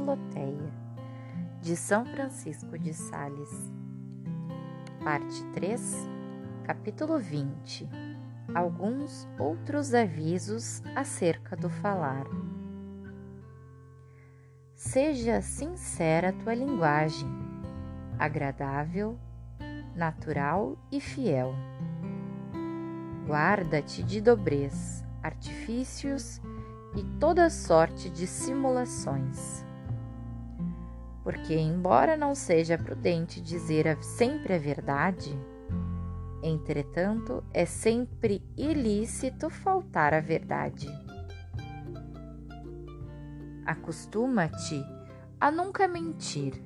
Filoteia, de São Francisco de Sales. Parte 3, capítulo 20. Alguns outros avisos acerca do falar. Seja sincera tua linguagem, agradável, natural e fiel. Guarda-te de dobrez, artifícios e toda sorte de simulações. Porque, embora não seja prudente dizer sempre a verdade, entretanto é sempre ilícito faltar à verdade. Acostuma-te a nunca mentir,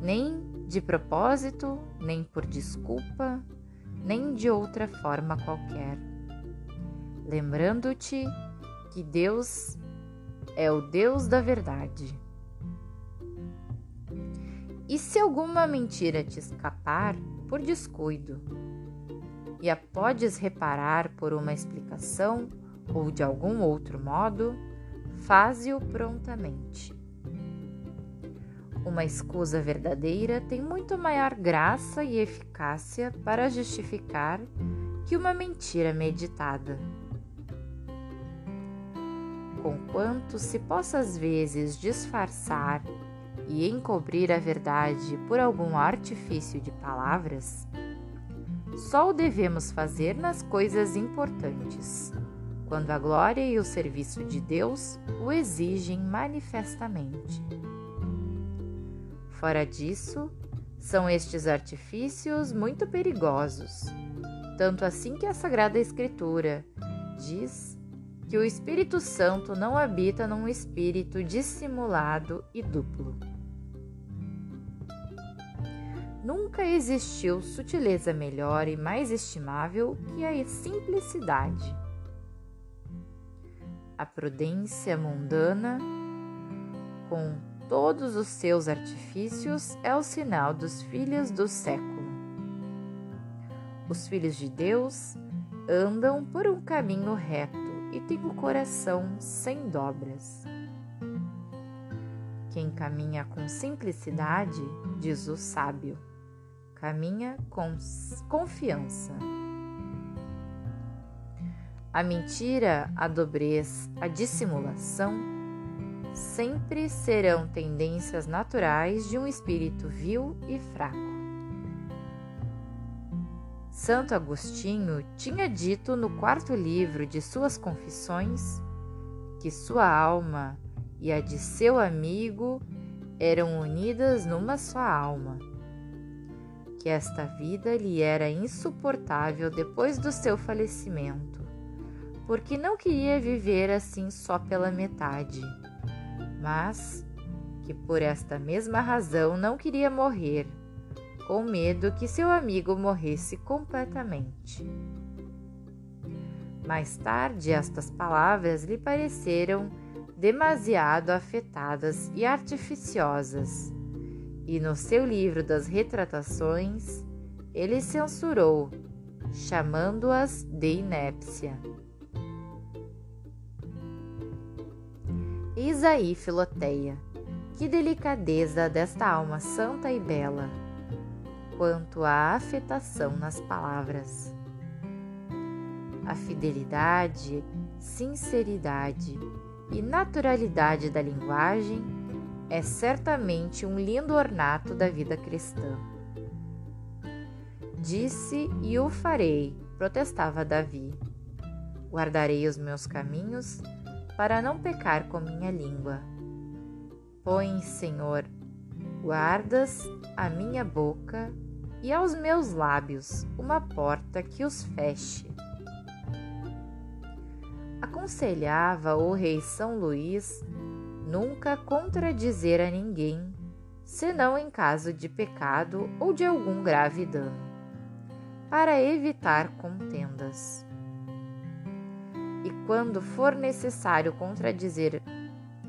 nem de propósito, nem por desculpa, nem de outra forma qualquer, lembrando-te que Deus é o Deus da verdade. E se alguma mentira te escapar por descuido, e a podes reparar por uma explicação ou de algum outro modo, faze-o prontamente. Uma escusa verdadeira tem muito maior graça e eficácia para justificar que uma mentira meditada conquanto se possa às vezes disfarçar e encobrir a verdade por algum artifício de palavras, só o devemos fazer nas coisas importantes, quando a glória e o serviço de Deus o exigem manifestamente. Fora disso, são estes artifícios muito perigosos, tanto assim que a Sagrada Escritura diz que o Espírito Santo não habita num espírito dissimulado e duplo. Nunca existiu sutileza melhor e mais estimável que a simplicidade. A prudência mundana, com todos os seus artifícios, é o sinal dos filhos do século. Os filhos de Deus andam por um caminho reto e tem o coração sem dobras. Quem caminha com simplicidade, diz o sábio, caminha com confiança. A mentira, a dobrez, a dissimulação sempre serão tendências naturais de um espírito vil e fraco. Santo Agostinho tinha dito no quarto livro de suas Confissões que sua alma e a de seu amigo eram unidas numa só alma, que esta vida lhe era insuportável depois do seu falecimento, porque não queria viver assim só pela metade, mas que por esta mesma razão não queria morrer com medo que seu amigo morresse completamente. Mais tarde, estas palavras lhe pareceram demasiado afetadas e artificiosas, e no seu livro das retratações ele censurou, chamando-as de inépcia. Isaí Filoteia, que delicadeza desta alma santa e bela! quanto à afetação nas palavras. A fidelidade, sinceridade e naturalidade da linguagem é certamente um lindo ornato da vida cristã. Disse e o farei, protestava Davi. Guardarei os meus caminhos para não pecar com minha língua. Põe, Senhor, guardas a minha boca e aos meus lábios uma porta que os feche. Aconselhava o rei São Luís nunca contradizer a ninguém, senão em caso de pecado ou de algum grave dano, para evitar contendas. E quando for necessário contradizer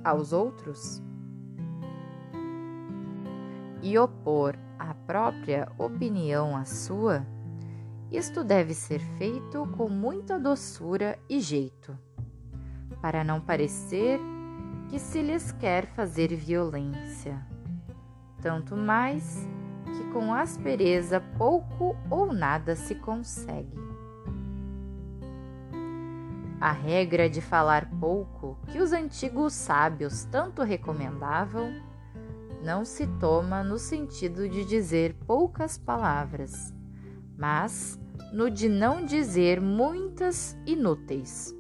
aos outros, e opor a própria opinião à sua, isto deve ser feito com muita doçura e jeito, para não parecer que se lhes quer fazer violência, tanto mais que com aspereza pouco ou nada se consegue. A regra de falar pouco, que os antigos sábios tanto recomendavam, não se toma no sentido de dizer poucas palavras, mas no de não dizer muitas inúteis.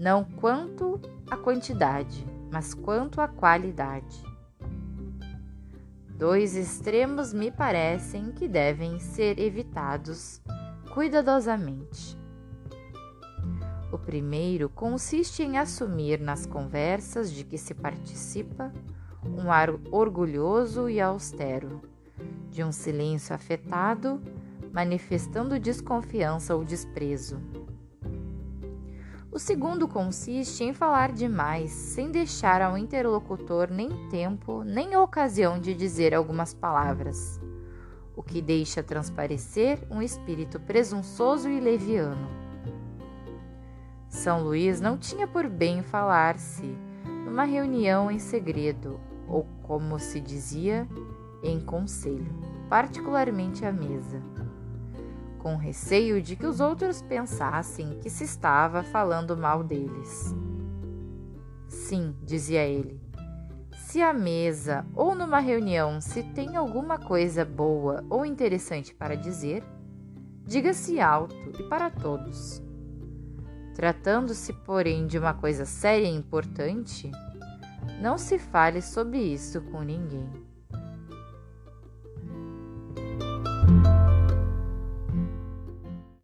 Não quanto a quantidade, mas quanto a qualidade. Dois extremos me parecem que devem ser evitados cuidadosamente. O primeiro consiste em assumir nas conversas de que se participa um ar orgulhoso e austero, de um silêncio afetado, manifestando desconfiança ou desprezo. O segundo consiste em falar demais, sem deixar ao interlocutor nem tempo nem ocasião de dizer algumas palavras, o que deixa transparecer um espírito presunçoso e leviano. São Luís não tinha por bem falar-se numa reunião em segredo, ou como se dizia, em conselho, particularmente à mesa, com receio de que os outros pensassem que se estava falando mal deles. Sim, dizia ele, se à mesa ou numa reunião se tem alguma coisa boa ou interessante para dizer, diga-se alto e para todos. Tratando-se, porém, de uma coisa séria e importante, não se fale sobre isso com ninguém.